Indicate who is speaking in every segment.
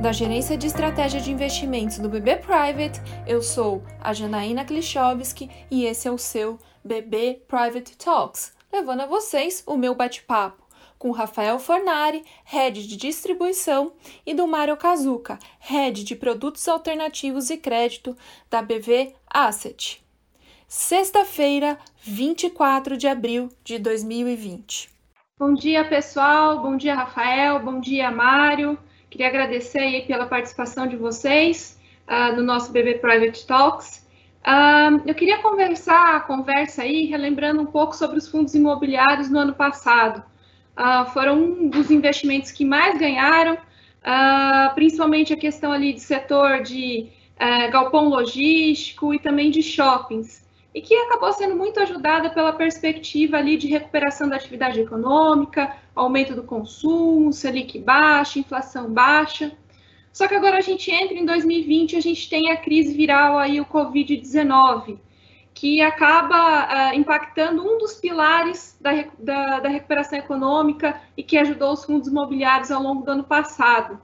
Speaker 1: Da Gerência de Estratégia de Investimentos do BB Private, eu sou a Janaína Klichowski e esse é o seu BB Private Talks, levando a vocês o meu bate-papo com Rafael Fornari, Head de Distribuição, e do Mário Kazuka, Head de Produtos Alternativos e Crédito da BV Asset. Sexta-feira, 24 de abril de 2020.
Speaker 2: Bom dia, pessoal. Bom dia, Rafael. Bom dia, Mário. Queria agradecer aí pela participação de vocês uh, no nosso BB Private Talks. Uh, eu queria conversar a conversa aí, relembrando um pouco sobre os fundos imobiliários no ano passado. Uh, foram um dos investimentos que mais ganharam, principalmente a questão ali de setor de eh, galpão logístico e também de shoppings e que acabou sendo muito ajudada pela perspectiva ali de recuperação da atividade econômica, aumento do consumo, Selic baixa, inflação baixa. Só que agora a gente entra em 2020, a gente tem a crise viral aí, o Covid-19, que acaba uh, impactando um dos pilares da, da, da, recuperação econômica e que ajudou os fundos imobiliários ao longo do ano passado.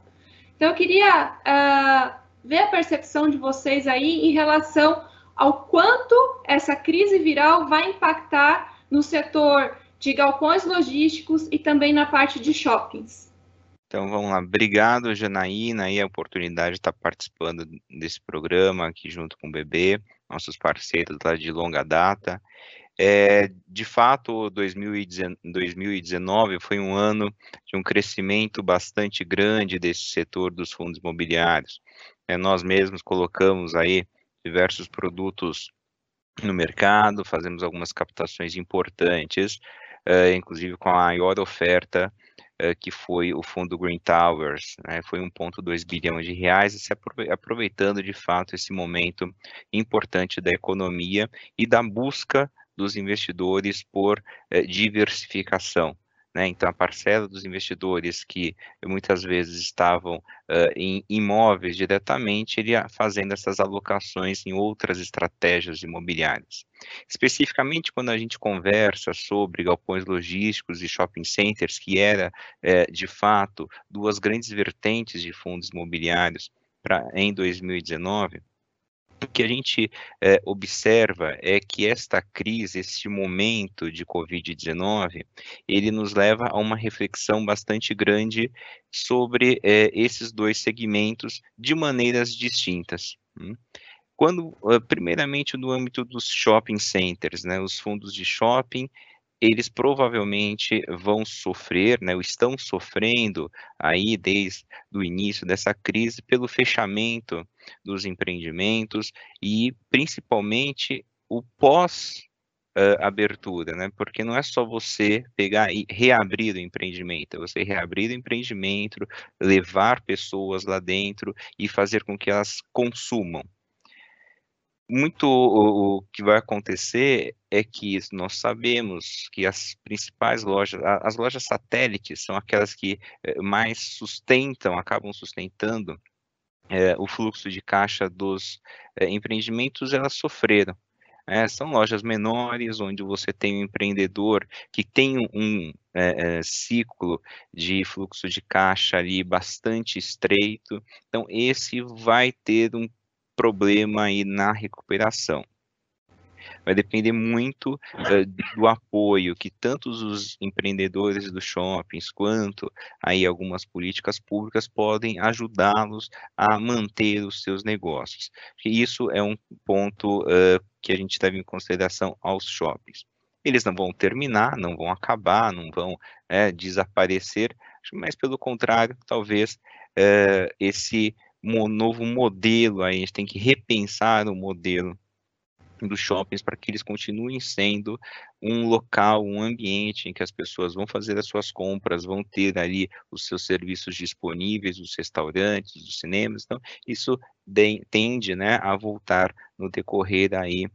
Speaker 2: Então, eu queria uh, ver a percepção de vocês aí em relação ao quanto essa crise viral vai impactar no setor de galpões logísticos e também na parte de shoppings.
Speaker 3: Então vamos lá, obrigado Janaína e a oportunidade de estar participando desse programa aqui junto com o BB, nossos parceiros lá de longa data. É, de fato, 2019 foi um ano de um crescimento bastante grande desse setor dos fundos imobiliários. É, nós mesmos colocamos aí diversos produtos no mercado, fazemos algumas captações importantes, uh, inclusive com a maior oferta uh, que foi o fundo Green Towers, né, foi 1,2 bilhão de reais, se aproveitando de fato esse momento importante da economia e da busca dos investidores por uh, diversificação. Né? Então, a parcela dos investidores que muitas vezes estavam uh, em imóveis diretamente, ele ia fazendo essas alocações em outras estratégias imobiliárias. Especificamente quando a gente conversa sobre galpões logísticos e shopping centers, que era, uh, de fato, duas grandes vertentes de fundos imobiliários pra, em 2019, o que a gente é, observa é que esta crise, este momento de Covid-19, ele nos leva a uma reflexão bastante grande sobre é, esses dois segmentos de maneiras distintas. Hum? Quando, primeiramente, no âmbito dos shopping centers, né, os fundos de shopping, eles provavelmente vão sofrer, né, ou estão sofrendo aí desde o início dessa crise pelo fechamento dos empreendimentos e principalmente o pós uh, abertura, né? Porque não é só você pegar e reabrir o empreendimento, é você reabrir o empreendimento, levar pessoas lá dentro e fazer com que elas consumam muito o, o, que vai acontecer é que nós sabemos que as principais lojas, as lojas satélites são aquelas que eh, mais sustentam, acabam sustentando é, o fluxo de caixa dos é, empreendimentos, elas sofreram. É, são lojas menores, onde você tem um empreendedor que tem um é, é, ciclo de fluxo de caixa ali bastante estreito. Então, esse vai ter um problema aí na recuperação. Vai depender muito uh, do apoio que tanto os empreendedores dos shoppings quanto aí algumas políticas públicas podem ajudá-los a manter os seus negócios. Isso é um ponto uh, que a gente deve em consideração aos shoppings. Eles não vão terminar, não vão acabar, não vão é, desaparecer, mas pelo contrário, talvez uh, esse novo modelo aí, a gente tem que repensar o modelo dos shoppings para que eles continuem sendo um local, um ambiente em que as pessoas vão fazer as suas compras, vão ter ali os seus serviços disponíveis, os restaurantes, os cinemas, então isso tende, né, a voltar no decorrer aí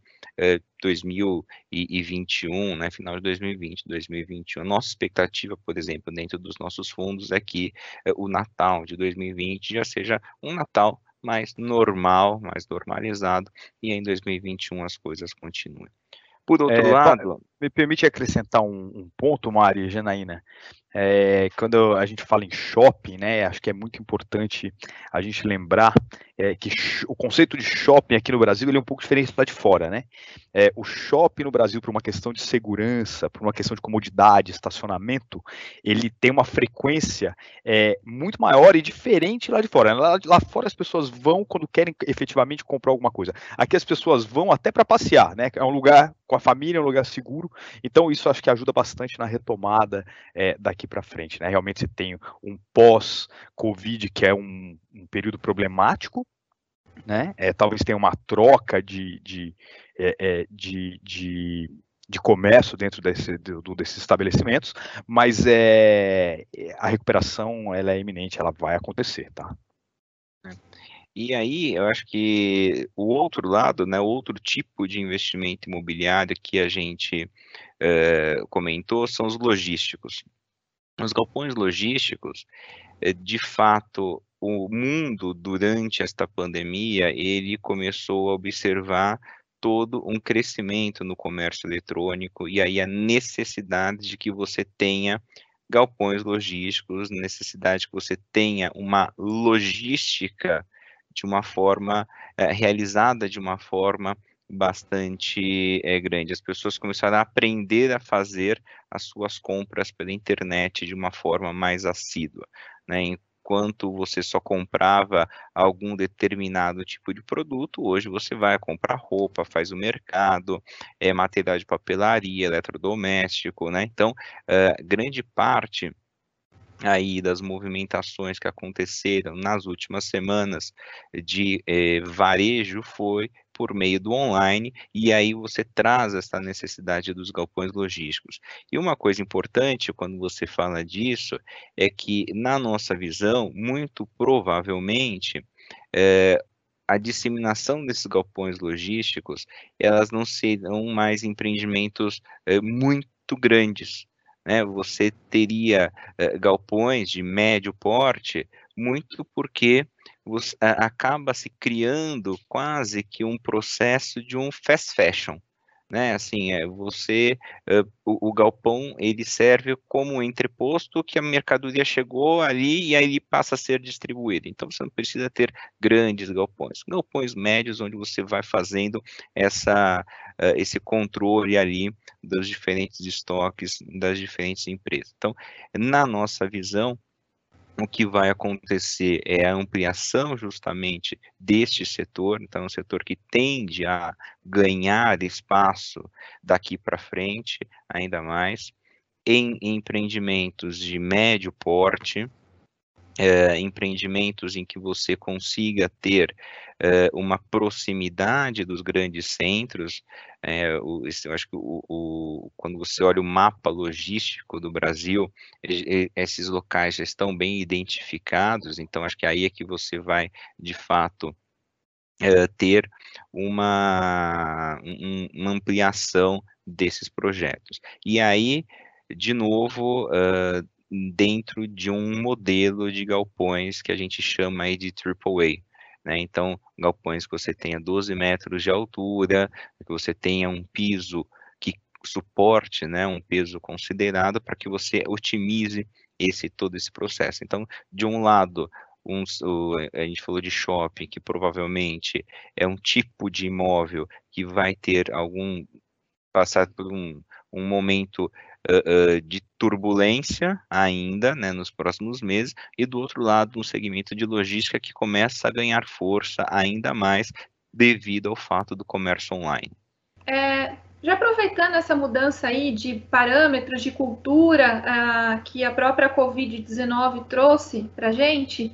Speaker 3: 2021, né, final de 2020, 2021. Nossa expectativa, por exemplo, dentro dos nossos fundos é que eh, o Natal de 2020 já seja um Natal mais normal, mais normalizado, e em 2021 as coisas continuem. Por outro é, lado,
Speaker 4: me permite acrescentar um, um ponto, Mari e Janaína. É, quando a gente fala em shopping, né, acho que é muito importante a gente lembrar é, que o conceito de shopping aqui no Brasil ele é um pouco diferente lá de fora, né? É, o shopping no Brasil, por uma questão de segurança, por uma questão de comodidade, estacionamento, ele tem uma frequência é, muito maior e diferente lá de fora. Lá, lá fora as pessoas vão quando querem efetivamente comprar alguma coisa. Aqui as pessoas vão até para passear, né? É um lugar com a família, é um lugar seguro. Então isso acho que ajuda bastante na retomada é, daqui para frente, né? Realmente você tem um pós-Covid que é um, um período problemático, né? É, talvez tenha uma troca de, de, é, é, de, de, de, comércio dentro desse, do, desses estabelecimentos, mas é, a recuperação ela é iminente, ela vai acontecer, tá?
Speaker 3: E aí, eu acho que o outro lado, né, outro tipo de investimento imobiliário que a gente é, comentou são os logísticos. Os galpões logísticos, eh, de fato, o mundo durante esta pandemia, ele começou a observar todo um crescimento no comércio eletrônico e aí a necessidade de que você tenha galpões logísticos, necessidade que você tenha uma logística de uma forma é, realizada de uma forma bastante é, grande. As pessoas começaram a aprender a fazer as suas compras pela internet de uma forma mais assídua, né? Enquanto você só comprava algum determinado tipo de produto, hoje você vai comprar roupa, faz o mercado, é, material de papelaria, eletrodoméstico, né? Então, grande parte aí das movimentações que aconteceram nas últimas semanas de eh, varejo foi por meio do online, e aí você traz essa necessidade dos galpões logísticos. E uma coisa importante quando você fala disso é que, na nossa visão, muito provavelmente, eh, a disseminação desses galpões logísticos, elas não serão mais empreendimentos eh, muito grandes, né, você teria uh, galpões de médio porte, muito porque você, uh, acaba se criando quase que um processo de um fast fashion né? Assim, é você uh, o, o, galpão ele serve como entreposto que a mercadoria chegou ali e aí ele passa a ser distribuído. Então você não precisa ter grandes galpões, galpões médios onde você vai fazendo essa uh, esse controle ali dos diferentes estoques das diferentes empresas. Então, na nossa visão o que vai acontecer é a ampliação justamente deste setor, então, é um setor que tende a ganhar espaço daqui para frente, ainda mais, em empreendimentos de médio porte, é, empreendimentos em que você consiga ter é, uma proximidade dos grandes centros. É, o, eu acho que o, o, quando você olha o mapa logístico do Brasil, esses locais já estão bem identificados, então acho que aí é que você vai, de fato, ter uma, um, uma ampliação desses projetos. E aí, de novo, uh, dentro de um modelo de galpões que a gente chama aí de AAA. Né? Então, galpões que você tenha 12 metros de altura, que você tenha um piso que suporte né, um peso considerado para que você otimize esse todo esse processo. Então, de um lado, um, a gente falou de shopping, que provavelmente é um tipo de imóvel que vai ter algum passar por um, um momento uh, de turbulência ainda, né, nos próximos meses, e do outro lado, um segmento de logística que começa a ganhar força ainda mais devido ao fato do comércio online.
Speaker 2: É, já aproveitando essa mudança aí de parâmetros de cultura uh, que a própria Covid-19 trouxe para a gente,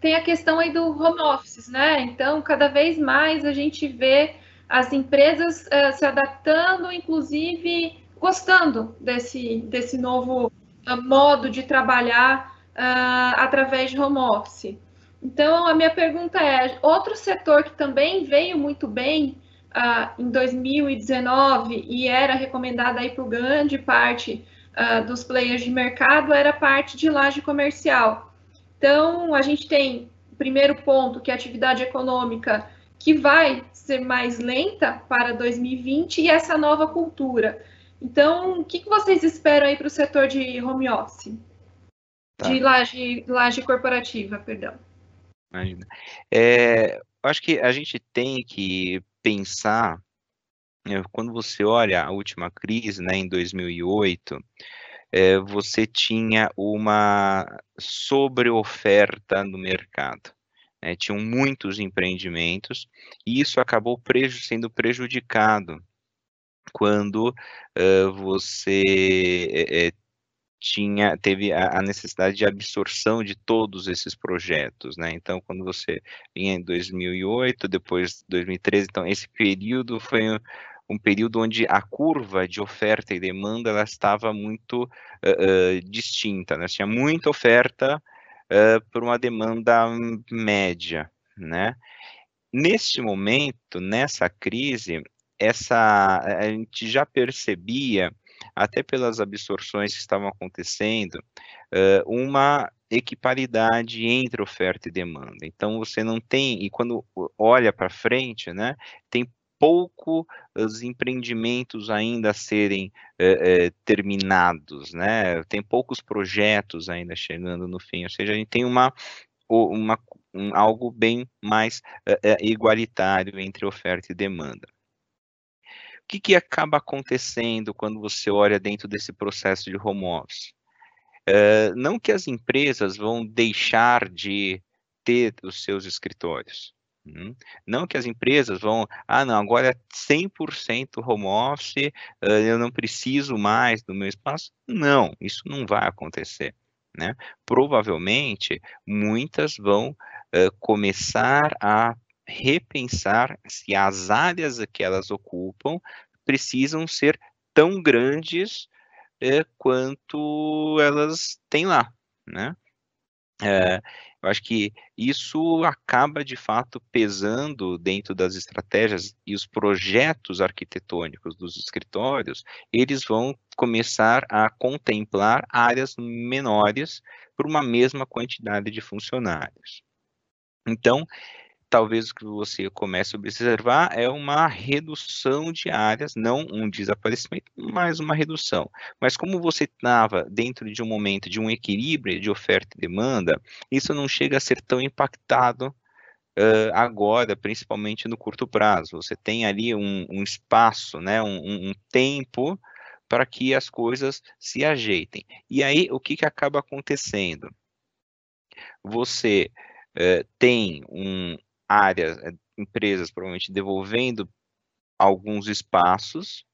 Speaker 2: tem a questão aí do home office, né? Então, cada vez mais a gente vê as empresas se adaptando, inclusive gostando desse, desse novo uh, modo de trabalhar uh, através de home office. Então, a minha pergunta é: outro setor que também veio muito bem uh, em 2019 e era recomendado aí por grande parte dos players de mercado era a parte de laje comercial. Então, a gente tem o primeiro ponto, que é a atividade econômica, que vai ser mais lenta para 2020, e essa nova cultura. Então, o que, que vocês esperam aí para o setor de home office? Tá. De laje, laje corporativa, perdão.
Speaker 3: Imagina. É, acho que a gente tem que pensar, né, quando você olha a última crise, né, em 2008, é, você tinha uma sobreoferta no mercado. Né, tinham muitos empreendimentos e isso acabou preju sendo prejudicado quando uh, você é, tinha teve a, a, necessidade de absorção de todos esses projetos, né? Então, quando você vinha em 2008, depois 2013, então esse período foi um, um período onde a curva de oferta e demanda ela estava muito uh, distinta, né? Tinha muita oferta por uma demanda média, né? Neste momento, nessa crise, essa a gente já percebia até pelas absorções que estavam acontecendo, uma equiparidade entre oferta e demanda. Então você não tem, e quando olha para frente, né, tem pouco os empreendimentos ainda a serem terminados, né? Tem poucos projetos ainda chegando no fim, ou seja, a gente tem uma, uma um, algo bem mais igualitário entre oferta e demanda que, que acaba acontecendo quando você olha dentro desse processo de home office? Uh, não que as empresas vão deixar de ter os seus escritórios. Hum? Não que as empresas vão, ah, não, agora é 100% home office, uh, eu não preciso mais do meu espaço. Não, isso não vai acontecer. Né? Provavelmente, muitas vão uh, começar a repensar se as áreas que elas ocupam precisam ser tão grandes é, quanto elas têm lá, né? É, eu acho que isso acaba de fato pesando dentro das estratégias e os projetos arquitetônicos dos escritórios, eles vão começar a contemplar áreas menores por uma mesma quantidade de funcionários. Então, talvez o que você comece a observar é uma redução de áreas, não um desaparecimento, mas uma redução. Mas como você estava dentro de um momento de um equilíbrio de oferta e demanda, isso não chega a ser tão impactado uh, agora, principalmente no curto prazo. Você tem ali um, um espaço, né, um, um tempo para que as coisas se ajeitem. E aí, o que, que acaba acontecendo? Você uh, tem um, áreas, eh, empresas provavelmente devolvendo alguns espaços,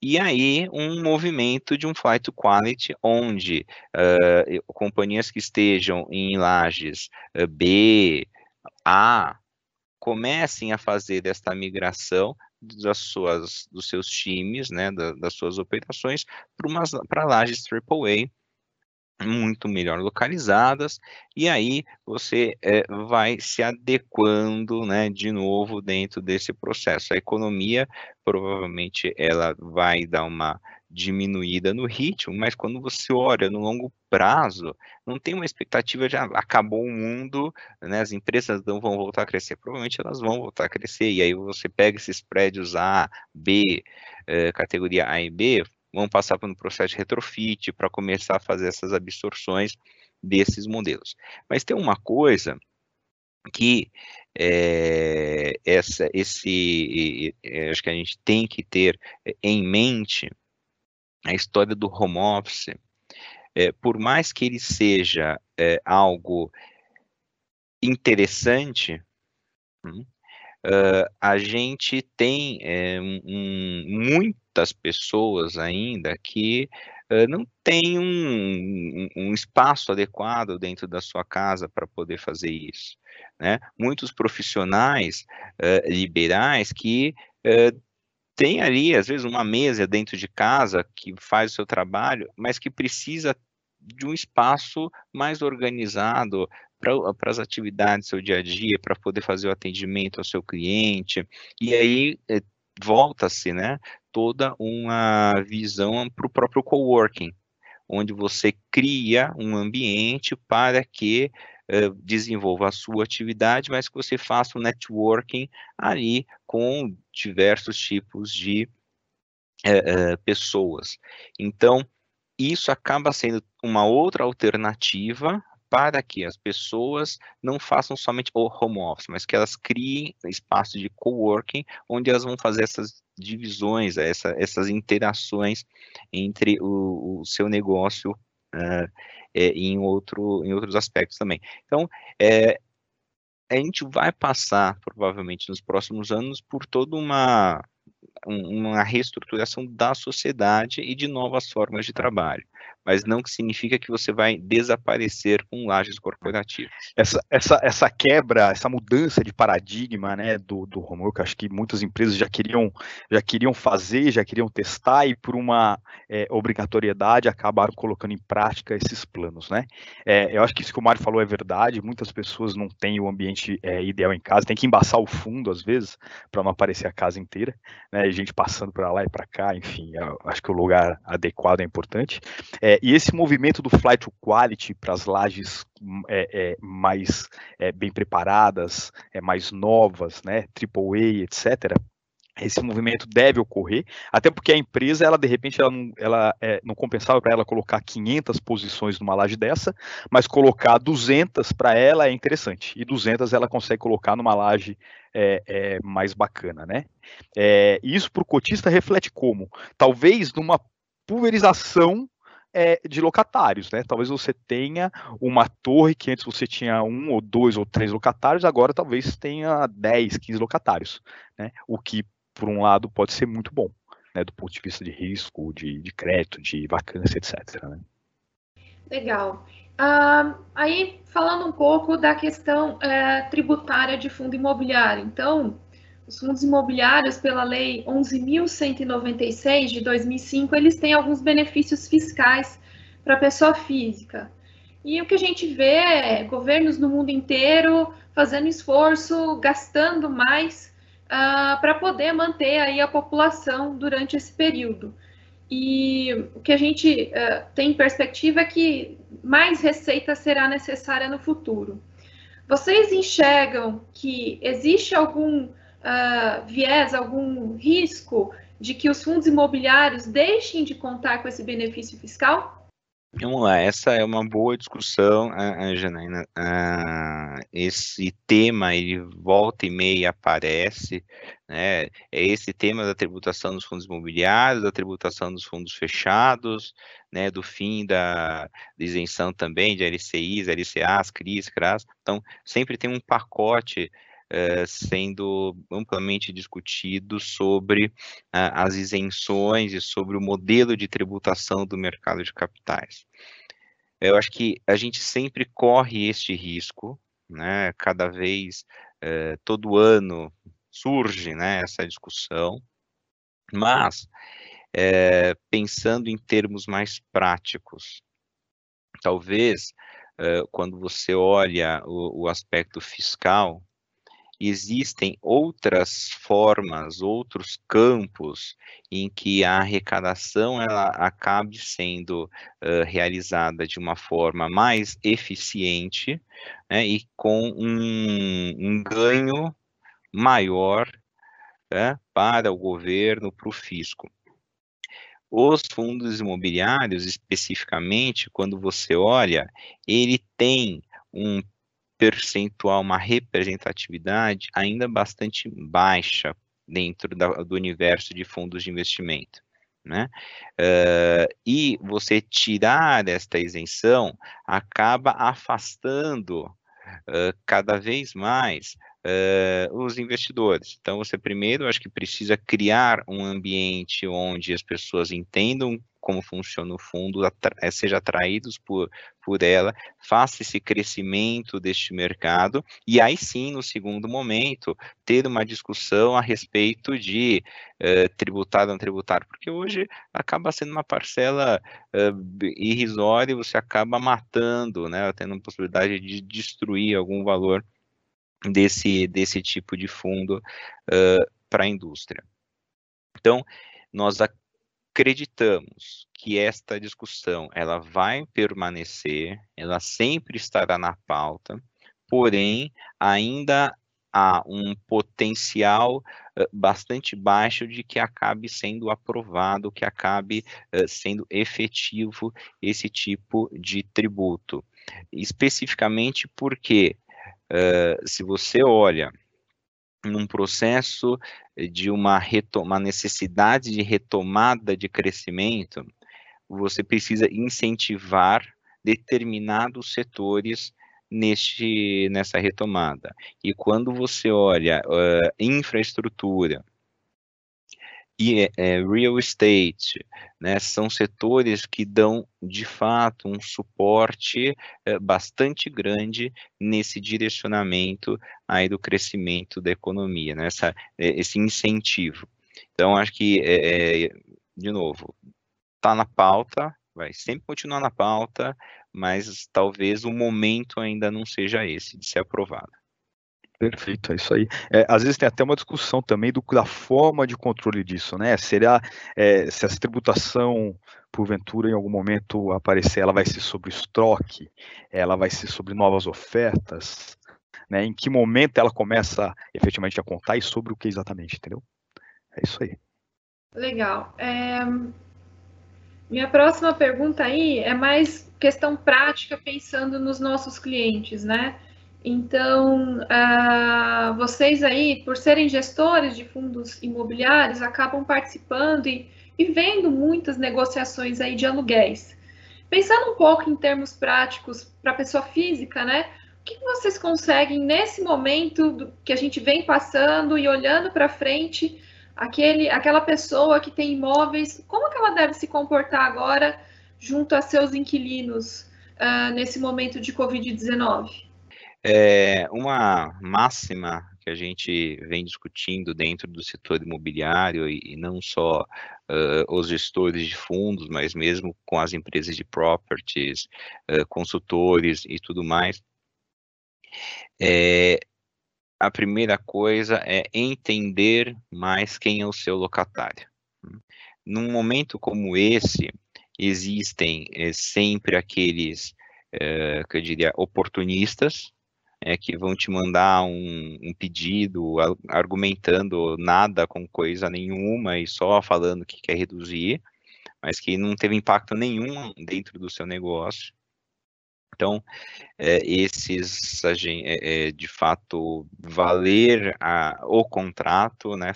Speaker 3: e aí um movimento de um flight quality, onde uh, companhias que estejam em lajes uh, B, A, comecem a fazer desta migração das suas, dos seus times, né, da, das suas operações, para lajes AAA, muito melhor localizadas, e aí você é, vai se adequando, né, de novo dentro desse processo. A economia, provavelmente, ela vai dar uma diminuída no ritmo, mas quando você olha no longo prazo, não tem uma expectativa de ah, acabou o mundo, né, as empresas não vão voltar a crescer, provavelmente elas vão voltar a crescer, e aí você pega esses prédios A, B, eh, categoria A e B, vão passar por um processo de retrofit para começar a fazer essas absorções desses modelos. Mas tem uma coisa que é, essa, esse, é, acho que a gente tem que ter em mente a história do home office, é, por mais que ele seja é, algo interessante, hum, uh, a gente tem é, um, muitas pessoas ainda que uh, não têm um, um, espaço adequado dentro da sua casa para poder fazer isso. Né? Muitos profissionais uh, liberais que tem ali, às vezes, uma mesa dentro de casa que faz o seu trabalho, mas que precisa de um espaço mais organizado, para as atividades do seu dia a dia, para poder fazer o atendimento ao seu cliente, e aí é, volta-se, né, toda uma visão para o próprio coworking, onde você cria um ambiente para que uh, desenvolva a sua atividade, mas que você faça um networking ali com diversos tipos de é, pessoas. Então, isso acaba sendo uma outra alternativa para que as pessoas não façam somente o home office, mas que elas criem espaço de coworking, onde elas vão fazer essas divisões, essa, essas interações entre o, o seu negócio uh, é, em, outro, em outros aspectos também. Então, é, a gente vai passar, provavelmente, nos próximos anos, por toda uma uma reestruturação da sociedade e de novas formas de trabalho mas não que significa que você vai desaparecer com lajes corporativas.
Speaker 4: Essa, essa, essa quebra, essa mudança de paradigma né, do, do homework, acho que muitas empresas já queriam, já queriam fazer, já queriam testar e por uma é, obrigatoriedade acabaram colocando em prática esses planos. Né? É, eu acho que isso que o Mário falou é verdade, muitas pessoas não têm o ambiente é, ideal em casa, tem que embaçar o fundo às vezes para não aparecer a casa inteira, né, gente passando para lá e para cá, enfim, acho que o lugar adequado é importante. É, e esse movimento do flight to quality para as lajes é, é, mais é, bem preparadas, é, mais novas, né, AAA, etc., esse movimento deve ocorrer, até porque a empresa, ela de repente, ela não, ela, é, não compensava para ela colocar 500 posições numa laje dessa, mas colocar 200 para ela é interessante, e 200 ela consegue colocar numa laje é, é, mais bacana, né? É, isso para o cotista reflete como? Talvez numa pulverização é, de locatários, né? Talvez você tenha uma torre que antes você tinha um ou dois ou três locatários, agora talvez tenha 10, 15 locatários, né? O que, por um lado, pode ser muito bom, né? Do ponto de vista de risco, de, de crédito, de vacância, etc. Né?
Speaker 2: Legal. Uh, aí, falando um pouco da questão uh, tributária de fundo imobiliário. Então, os fundos imobiliários, pela Lei 11.196 de 2005, eles têm alguns benefícios fiscais para a pessoa física. E o que a gente vê é governos no mundo inteiro fazendo esforço, gastando mais uh, para poder manter aí a população durante esse período. E o que a gente uh, tem em perspectiva é que mais receita será necessária no futuro. Vocês enxergam que existe algum uh, viés, algum risco de que os fundos imobiliários deixem de contar com esse benefício fiscal?
Speaker 3: Vamos lá, essa é uma boa discussão, Janaína. Uh, esse tema, ele volta e meia aparece, né? É esse tema da tributação dos fundos imobiliários, da tributação dos fundos fechados, né? Do fim da, da isenção também de LCIs, LCAs, CRIs, CRAS. Então, sempre tem um pacote eh, sendo amplamente discutido sobre uh, as isenções e sobre o modelo de tributação do mercado de capitais. Eu acho que a gente sempre corre este risco, né? Cada vez, uh, todo ano surge, né? Essa discussão, mas eh, pensando em termos mais práticos, talvez quando você olha o, o aspecto fiscal, existem outras formas, outros campos em que a arrecadação ela acabe sendo uh, realizada de uma forma mais eficiente né, e com um, um ganho maior né, para o governo, para o fisco. Os fundos imobiliários, especificamente, quando você olha, ele tem um percentual, uma representatividade ainda bastante baixa dentro da, do universo de fundos de investimento. Né? Uh, e você tirar esta isenção acaba afastando uh, cada vez mais uh, os investidores. Então, você primeiro, acho que precisa criar um ambiente onde as pessoas entendam como funciona o fundo, atra eh, seja atraídos por, por ela, faça esse crescimento deste mercado, e aí sim, no segundo momento, ter uma discussão a respeito de uh, tributar ou não tributar, porque hoje acaba sendo uma parcela uh, irrisória e você acaba matando, né, tendo a possibilidade de destruir algum valor desse, desse tipo de fundo para a indústria. Então, nós acreditamos que esta discussão ela vai permanecer, ela sempre estará na pauta, porém ainda há um potencial uh, bastante baixo de que acabe sendo aprovado, que acabe uh, sendo efetivo esse tipo de tributo. Especificamente porque, se você olha num processo de uma, uma necessidade de retomada de crescimento, você precisa incentivar determinados setores neste, nessa retomada. E quando você olha uh, infraestrutura, e é, real estate, né, são setores que dão de fato um suporte é, bastante grande nesse direcionamento aí do crescimento da economia, né, essa, esse incentivo. Então acho que é, de novo está na pauta, vai sempre continuar na pauta, mas talvez o momento ainda não seja esse de ser aprovado.
Speaker 4: Perfeito, é isso aí. É, às vezes tem até uma discussão também do, da forma de controle disso, né? Será é, se essa tributação, porventura, em algum momento aparecer, ela vai ser sobre estoque, ela vai ser sobre novas ofertas, né? Em que momento ela começa efetivamente a contar e sobre o que exatamente, entendeu? É isso aí.
Speaker 2: Legal. É... Minha próxima pergunta aí é mais questão prática, pensando nos nossos clientes, né? Então, uh, vocês aí, por serem gestores de fundos imobiliários, acabam participando e, e vendo muitas negociações aí de aluguéis. Pensando um pouco em termos práticos para a pessoa física, né? O que vocês conseguem nesse momento do, que a gente vem passando e olhando para frente aquele, aquela pessoa que tem imóveis, como que ela deve se comportar agora junto a seus inquilinos uh, nesse momento de Covid-19?
Speaker 3: É uma máxima que a gente vem discutindo dentro do setor imobiliário e, e não só uh, os gestores de fundos, mas mesmo com as empresas de properties, uh, consultores e tudo mais, é, a primeira coisa é entender mais quem é o seu locatário. Num momento como esse, existem é, sempre aqueles, é, que eu diria, oportunistas, é, que vão te mandar um, um, pedido argumentando nada com coisa nenhuma e só falando que quer reduzir, mas que não teve impacto nenhum dentro do seu negócio. Então, é, esses, é, é, de fato, valer a, o contrato, né,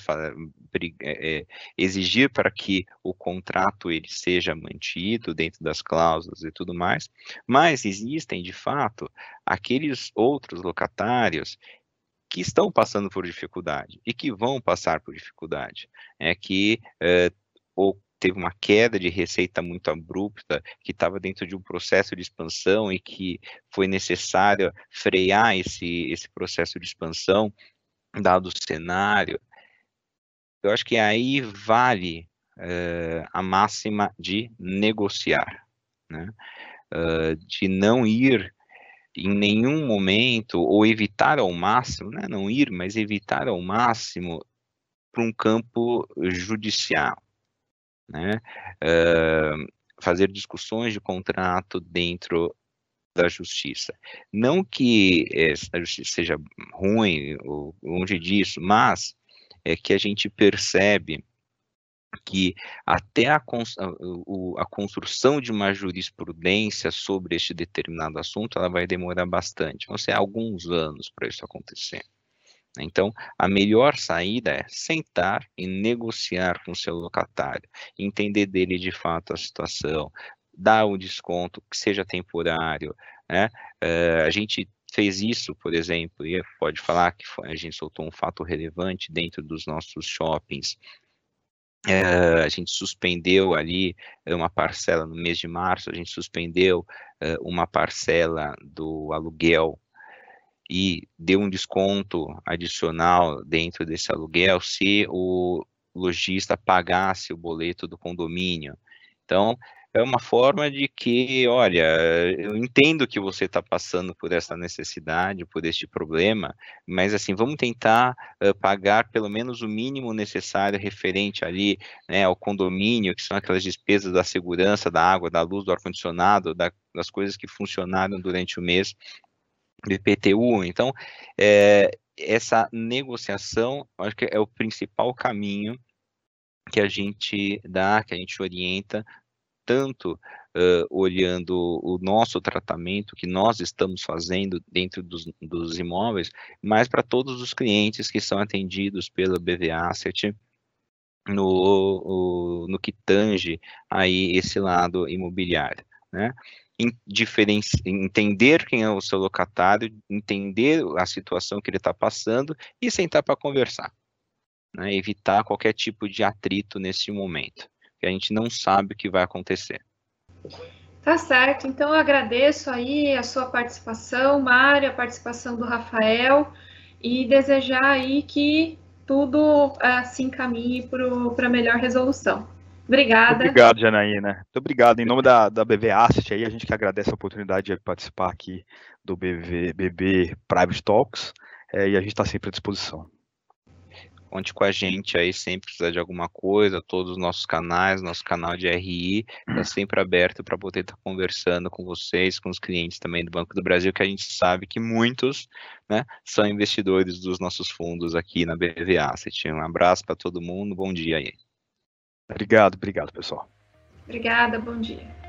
Speaker 3: é, exigir para que o contrato ele seja mantido dentro das cláusulas e tudo mais, mas existem, de fato, aqueles outros locatários que estão passando por dificuldade e que vão passar por dificuldade, é que é, o teve uma queda de receita muito abrupta, que estava dentro de um processo de expansão e que foi necessário frear esse, esse processo de expansão, dado o cenário. Eu acho que aí vale uh, a máxima de negociar, né? Uh, de não ir em nenhum momento, ou evitar ao máximo, né? não ir, mas evitar ao máximo para um campo judicial né? Uh, fazer discussões de contrato dentro da justiça. Não que a justiça seja ruim ou longe disso, mas é que a gente percebe que até a, construção de uma jurisprudência sobre este determinado assunto, ela vai demorar bastante, vão ser alguns anos para isso acontecer. Né? Então, a melhor saída é sentar e negociar com o seu locatário, entender dele de fato a situação, dar um desconto que seja temporário. Né? Uh, a gente fez isso, por exemplo, e pode falar que a gente soltou um fato relevante dentro dos nossos shoppings. Uh, a gente suspendeu ali uma parcela no mês de março, a gente suspendeu uh, uma parcela do aluguel e deu um desconto adicional dentro desse aluguel se o lojista pagasse o boleto do condomínio. Então, é uma forma de que, olha, eu entendo que você está passando por essa necessidade, por este problema, mas assim, vamos tentar uh, pagar pelo menos o mínimo necessário referente ali né, ao condomínio, que são aquelas despesas da segurança, da água, da luz, do ar-condicionado, da, das coisas que funcionaram durante o mês, do IPTU. Então, é, essa negociação, acho que é o principal caminho que a gente dá, que a gente orienta, tanto uh, olhando o nosso tratamento que nós estamos fazendo dentro dos, dos imóveis, mas para todos os clientes que são atendidos pela BV Asset, no, no que tange aí esse lado imobiliário, né? entender quem é o seu locatário, entender a situação que ele está passando e sentar para conversar. Né? Evitar qualquer tipo de atrito nesse momento, que a gente não sabe o que vai acontecer.
Speaker 2: Tá certo, então eu agradeço aí a sua participação, Mário, a participação do Rafael, e desejar aí que tudo uh, se encaminhe para a melhor resolução. Obrigada.
Speaker 4: Obrigado, Janaína. Muito obrigado. Em nome da, da BV Asset, aí, a gente que agradece a oportunidade de participar aqui do BV, BB Private Talks é, e a gente está sempre à disposição.
Speaker 3: Conte com a gente aí, sempre precisar de alguma coisa, todos os nossos canais, nosso canal de RI, está sempre aberto para poder estar tá conversando com vocês, com os clientes também do Banco do Brasil, que a gente sabe que muitos né, são investidores dos nossos fundos aqui na BV Asset. Um abraço para todo mundo, bom dia aí.
Speaker 4: Obrigado, obrigado, pessoal.
Speaker 2: Obrigada, bom dia.